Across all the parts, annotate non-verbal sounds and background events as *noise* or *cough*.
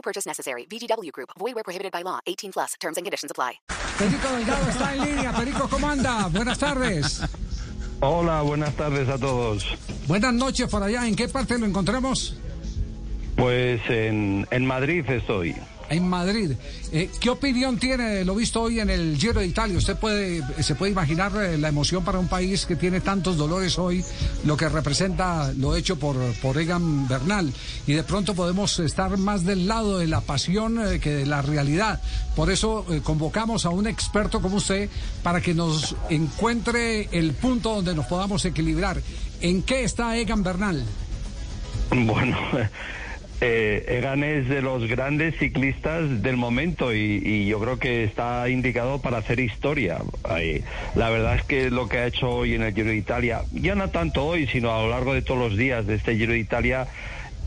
No purchase necessary. VGW Group. Void where prohibited by law. 18 plus. Terms and conditions apply. Perico Delgado está en línea. Perico, ¿cómo anda? Buenas tardes. Hola, buenas tardes a todos. Buenas noches por allá. ¿En qué parte lo encontramos? Pues en, en Madrid estoy. En Madrid. Eh, ¿Qué opinión tiene de lo visto hoy en el Giro de Italia? ¿Usted puede, se puede imaginar eh, la emoción para un país que tiene tantos dolores hoy, lo que representa lo hecho por, por Egan Bernal? Y de pronto podemos estar más del lado de la pasión eh, que de la realidad. Por eso eh, convocamos a un experto como usted para que nos encuentre el punto donde nos podamos equilibrar. ¿En qué está Egan Bernal? *laughs* Bueno, eh, Egan es de los grandes ciclistas del momento y, y yo creo que está indicado para hacer historia. Ay, la verdad es que lo que ha hecho hoy en el Giro de Italia, ya no tanto hoy, sino a lo largo de todos los días de este Giro de Italia,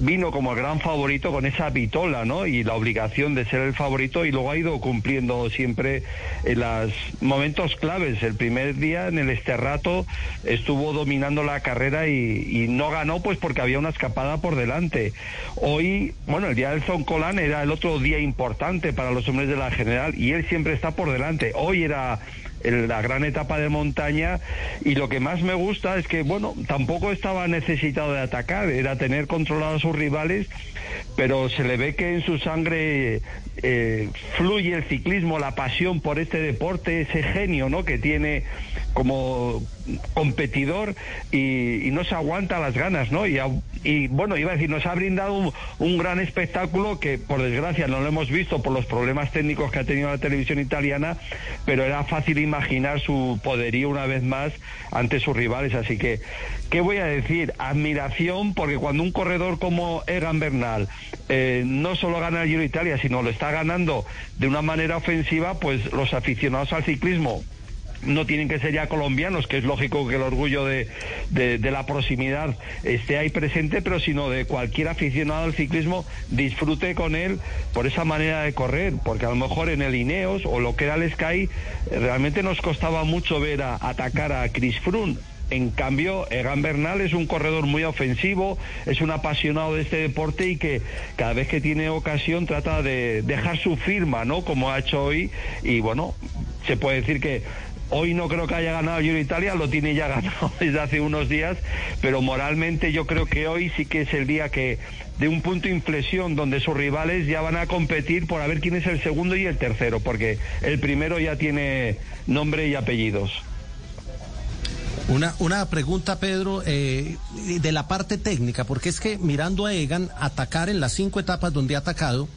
vino como el gran favorito con esa vitola, ¿no? Y la obligación de ser el favorito y luego ha ido cumpliendo siempre en los momentos claves. El primer día en el Esterrato estuvo dominando la carrera y, no ganó pues porque había una escapada por delante. Hoy, bueno, el día del Zoncolan era el otro día importante para los hombres de la general y él siempre está por delante. Hoy era la gran etapa de montaña y lo que más me gusta es que, bueno, tampoco estaba necesitado de atacar, era tener controlados a sus rivales, pero se le ve que en su sangre eh, fluye el ciclismo, la pasión por este deporte, ese genio, ¿no? Que tiene como competidor y, no se aguanta las ganas, ¿no? Y, y, bueno, iba a decir, nos ha brindado un, un gran espectáculo que por desgracia no lo hemos visto por los problemas técnicos que ha tenido la televisión italiana, pero era fácil imaginar su poderío una vez más ante sus rivales. Así que, ¿qué voy a decir? Admiración, porque cuando un corredor como Egan Bernal eh, no solo gana el Giro Italia, sino lo está ganando de una manera ofensiva, pues los aficionados al ciclismo no tienen que ser ya colombianos, que es lógico que el orgullo de, de- la proximidad esté ahí presente, pero sino de cualquier aficionado al ciclismo disfrute con él por esa manera de correr, porque a lo mejor en el Ineos o lo que era el Sky, realmente nos costaba mucho ver a, atacar a Chris Froome. En cambio, Egan Bernal es un corredor muy ofensivo, es un apasionado de este deporte y que cada vez que tiene ocasión trata de dejar su firma, ¿no? Como ha hecho hoy. Y bueno, se puede decir que Hoy no creo que haya ganado Giro Italia, lo tiene ya *laughs* ganado desde hace unos días, pero moralmente yo creo que hoy sí que es el día que de un punto de inflexión donde sus rivales ya van a competir por a ver quién es el segundo y el tercero, porque el primero ya tiene nombre y apellidos. Una, una pregunta, Pedro, eh, de la parte técnica, porque es que mirando a Egan atacar en las cinco etapas donde ha atacado,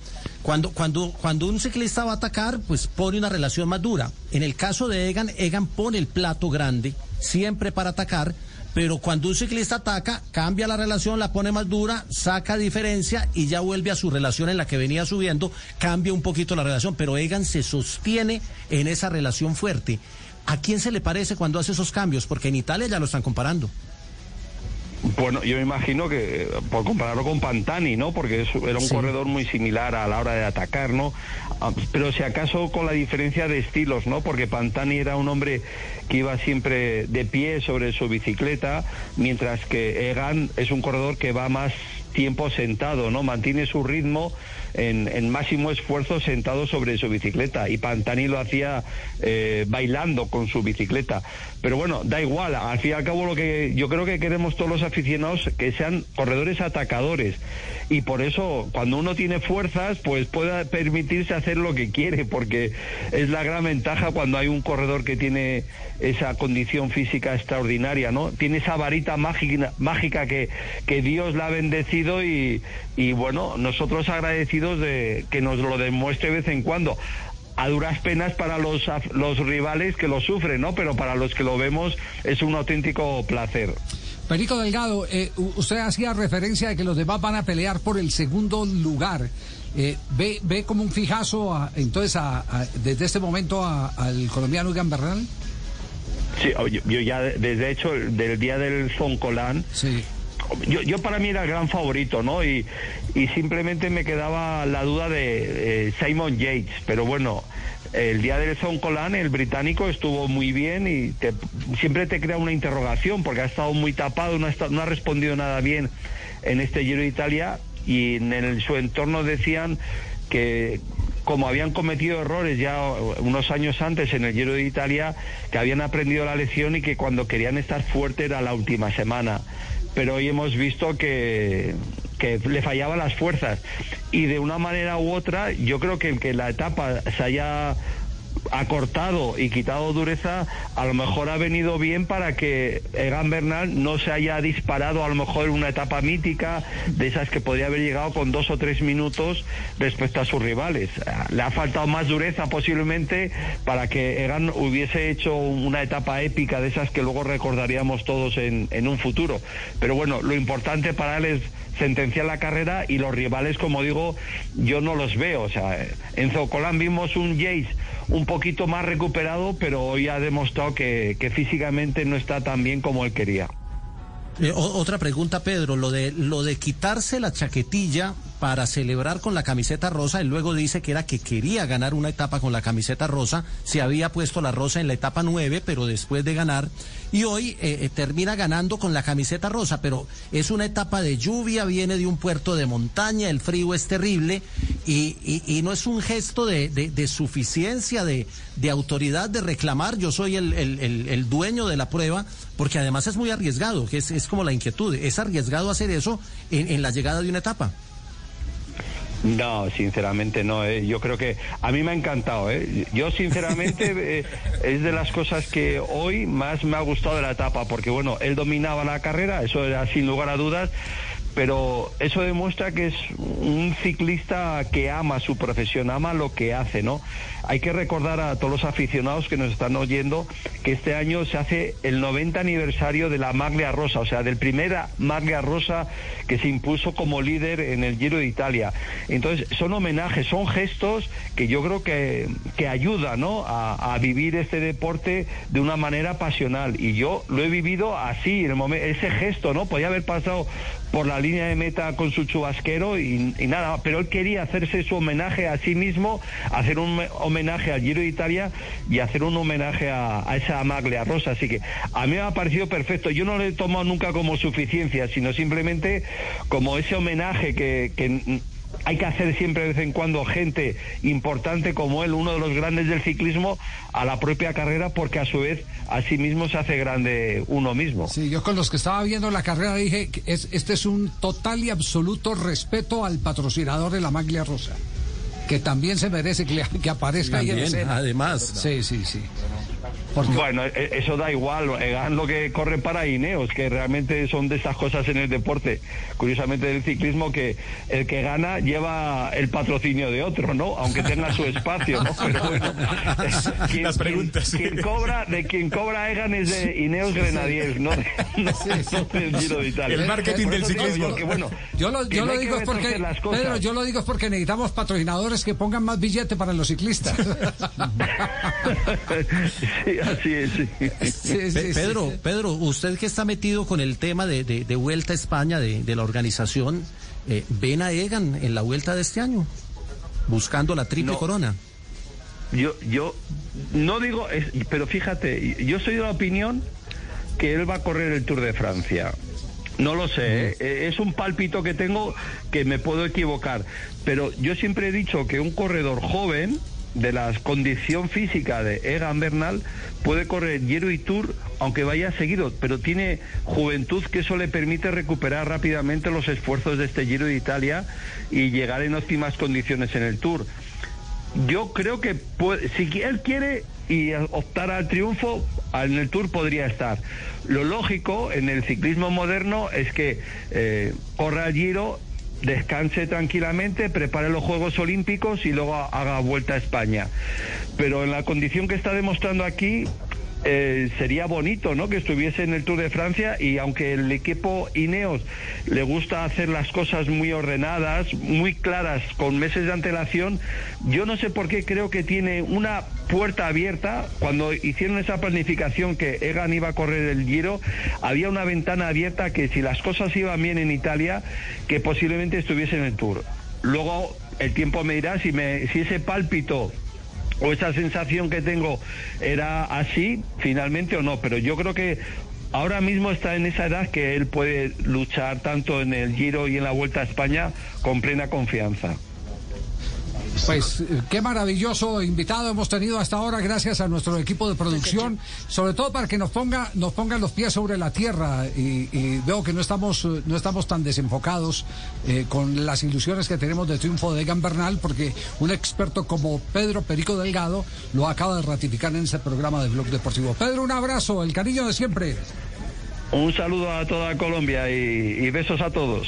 cuando, cuando, cuando un ciclista va a atacar, pues pone una relación más dura. En el caso de Egan, Egan pone el plato grande, siempre para atacar, pero cuando un ciclista ataca, cambia la relación, la pone más dura, saca diferencia y ya vuelve a su relación en la que venía subiendo, cambia un poquito la relación, pero Egan se sostiene en esa relación fuerte. ¿A quién se le parece cuando hace esos cambios? Porque en Italia ya lo están comparando. Bueno, yo me imagino que por compararlo con Pantani, ¿no? Porque es- era un Sí. corredor muy similar a la hora de atacar, ¿no? Ah, Pero si acaso con la diferencia de estilos, ¿no? Porque Pantani era un hombre que iba siempre de pie sobre su bicicleta, mientras que Egan es un corredor que va más tiempo sentado, ¿no? Mantiene su ritmo en, máximo esfuerzo sentado sobre su bicicleta y Pantani lo hacía eh, bailando con su bicicleta. Pero bueno, da igual, al fin y al cabo lo que yo creo que queremos todos los aficionados que sean corredores atacadores y por eso cuando uno tiene fuerzas pues pueda permitirse hacer lo que quiere porque es la gran ventaja cuando hay un corredor que tiene esa condición física extraordinaria, ¿no? Tiene esa varita mágica, mágica que, que Dios la ha bendecido y, y bueno, nosotros agradecidos de que nos lo demuestre de vez en cuando. A duras penas para los, los rivales que lo sufren, ¿no? Pero para los que lo vemos es un auténtico placer. Perico Delgado, eh, usted hacía referencia de que los demás van a pelear por el segundo lugar. Eh, ¿ve, ¿Ve como un fijazo a- entonces a- a- desde este momento al colombiano Egan Bernal? Sí, yo, ya de- desde hecho del día del Zoncolán, Sí. Yo, yo para mí era el gran favorito, ¿no? Y, y simplemente me quedaba la duda de Simon Yates, pero bueno, el día del Zoncolán el británico estuvo muy bien y siempre te crea una interrogación porque ha estado muy tapado, no ha, no ha respondido nada bien en este Giro de Italia y en su entorno decían que como habían cometido errores ya unos años antes en el Giro de Italia, que habían aprendido la lección y que cuando querían estar fuerte era la última semana. Pero hoy hemos visto que, que le fallaban las fuerzas. Y de una manera u otra, yo creo que que la etapa se haya acortado y quitado dureza, a lo mejor ha venido bien para que Egan Bernal no se haya disparado a lo mejor una etapa mítica de esas que podría haber llegado con dos o tres minutos respecto a sus rivales. Le ha faltado más dureza posiblemente para que Egan hubiese hecho una etapa épica de esas que luego recordaríamos todos en, en un futuro. Pero bueno, lo importante para él es sentenciar la carrera y los rivales, como digo, yo no los veo. O sea, en Zocolán vimos un Jace un poquito más recuperado, pero hoy ha demostrado que, que físicamente no está tan bien como él quería. Eh, otra pregunta, Pedro, lo de lo de quitarse la chaquetilla para celebrar con la camiseta rosa, él luego dice que era que quería ganar una etapa con la camiseta rosa, se había puesto la rosa en la etapa 9, pero después de ganar, y hoy eh, eh, termina ganando con la camiseta rosa, pero es una etapa de lluvia, viene de un puerto de montaña, el frío es terrible, y, no es un gesto de, suficiencia, de, autoridad, de reclamar, yo soy el- el dueño de la prueba, porque además es muy arriesgado, que es, es como la inquietud, es arriesgado hacer eso en, en la llegada de una etapa. No, sinceramente no. ¿eh? Yo creo que a mí me ha encantado. ¿eh? Yo sinceramente *laughs* eh, es de las cosas que hoy más me ha gustado de la etapa, porque bueno, él dominaba la carrera, eso era sin lugar a dudas. Pero eso demuestra que es un ciclista que ama su profesión, ama lo que hace, ¿no? Hay que recordar a todos los aficionados que nos están oyendo que este año se hace el 90 aniversario de la Maglia Rosa, o sea, del primer Maglia Rosa que se impuso como líder en el Giro de Italia. Entonces, son homenajes, son gestos que yo creo que, que ayudan ¿no? a, vivir este deporte de una manera pasional. Y yo lo he vivido así, en el momen- ese gesto, ¿no? Podía haber pasado por la línea de meta con su chubasquero y, y nada, pero él quería hacerse su homenaje a sí mismo, hacer un me- homenaje al Giro de Italia y hacer un homenaje a, esa Maglia Rosa. Así que a mí me ha parecido perfecto. Yo no lo he tomado nunca como suficiencia, sino simplemente como ese homenaje que, que hay que hacer siempre de vez en cuando gente importante como él, uno de los grandes del ciclismo, a la propia carrera, porque a su vez a sí mismo se hace grande uno mismo. Sí, yo con los que estaba viendo la carrera dije que es, este es un total y absoluto respeto al patrocinador de la Maglia Rosa, que también se merece que, que aparezca ahí en También, escena. además. Sí, sí, sí. Bueno, e- eso da igual, Egan lo que corre para Ineos, que realmente son de estas cosas en el deporte, curiosamente del ciclismo, que el que gana lleva el patrocinio de otro, ¿no? Aunque tenga su espacio, ¿no? Pero bueno, *laughs* quien, Las preguntas, sí. quien- quien cobra, de quien cobra Egan es de Ineos Grenadiers, no, *laughs* no, no del Giro de Italia. El marketing del digo ciclismo. que, bueno, Yo lo, yo digo es porque, retorcer las cosas. Pedro, yo lo digo es porque necesitamos patrocinadores que pongan más billete para los ciclistas. *laughs* sí, así es, sí. Sí, sí, Pe- sí, Pedro, sí. Pedro, usted que está metido con el tema de, de- de Vuelta a España, de, de la organización, eh, ¿ven a Egan en la Vuelta de este año? Buscando la triple No. corona. Yo, yo no digo, es- pero fíjate, yo soy de la opinión que él va a correr el Tour de Francia. No lo sé, ¿eh? Eh, es un pálpito que tengo que me puedo equivocar, pero yo siempre he dicho que un corredor joven de la condición física de Egan Bernal puede correr Giro y Tour aunque vaya seguido, pero tiene juventud que eso le permite recuperar rápidamente los esfuerzos de este Giro de Italia y llegar en óptimas condiciones en el Tour. Yo creo que puede- si él quiere y optar al triunfo, en el Tour podría estar. Lo lógico en el ciclismo moderno es que eh, corra el Giro, descanse tranquilamente, prepare los Juegos Olímpicos y luego haga vuelta a España. Pero en la condición que está demostrando aquí, eh, sería bonito ¿no? que estuviese en el Tour de Francia y aunque el equipo Ineos le gusta hacer las cosas muy ordenadas, muy claras, con meses de antelación, yo no sé por qué creo que tiene una puerta abierta. Cuando hicieron esa planificación que Egan iba a correr el Giro, había una ventana abierta que si las cosas iban bien en Italia, que posiblemente estuviese en el Tour. Luego el tiempo me dirá si, me, si ese pálpito o esa sensación que tengo era así finalmente o no, pero yo creo que ahora mismo está en esa edad que él puede luchar tanto en el Giro y en la Vuelta a España con plena confianza. Pues eh, qué maravilloso invitado hemos tenido hasta ahora, gracias a nuestro equipo de producción, sobre todo para que nos ponga, nos pongan los pies sobre la tierra y, y veo que no estamos, eh, no estamos tan desenfocados eh, con las ilusiones que tenemos de triunfo de Egan Bernal, porque un experto como Pedro Perico Delgado lo acaba de ratificar en ese programa de Blog Deportivo. Pedro, un abrazo, el cariño de siempre. Un saludo a toda Colombia y, y besos a todos.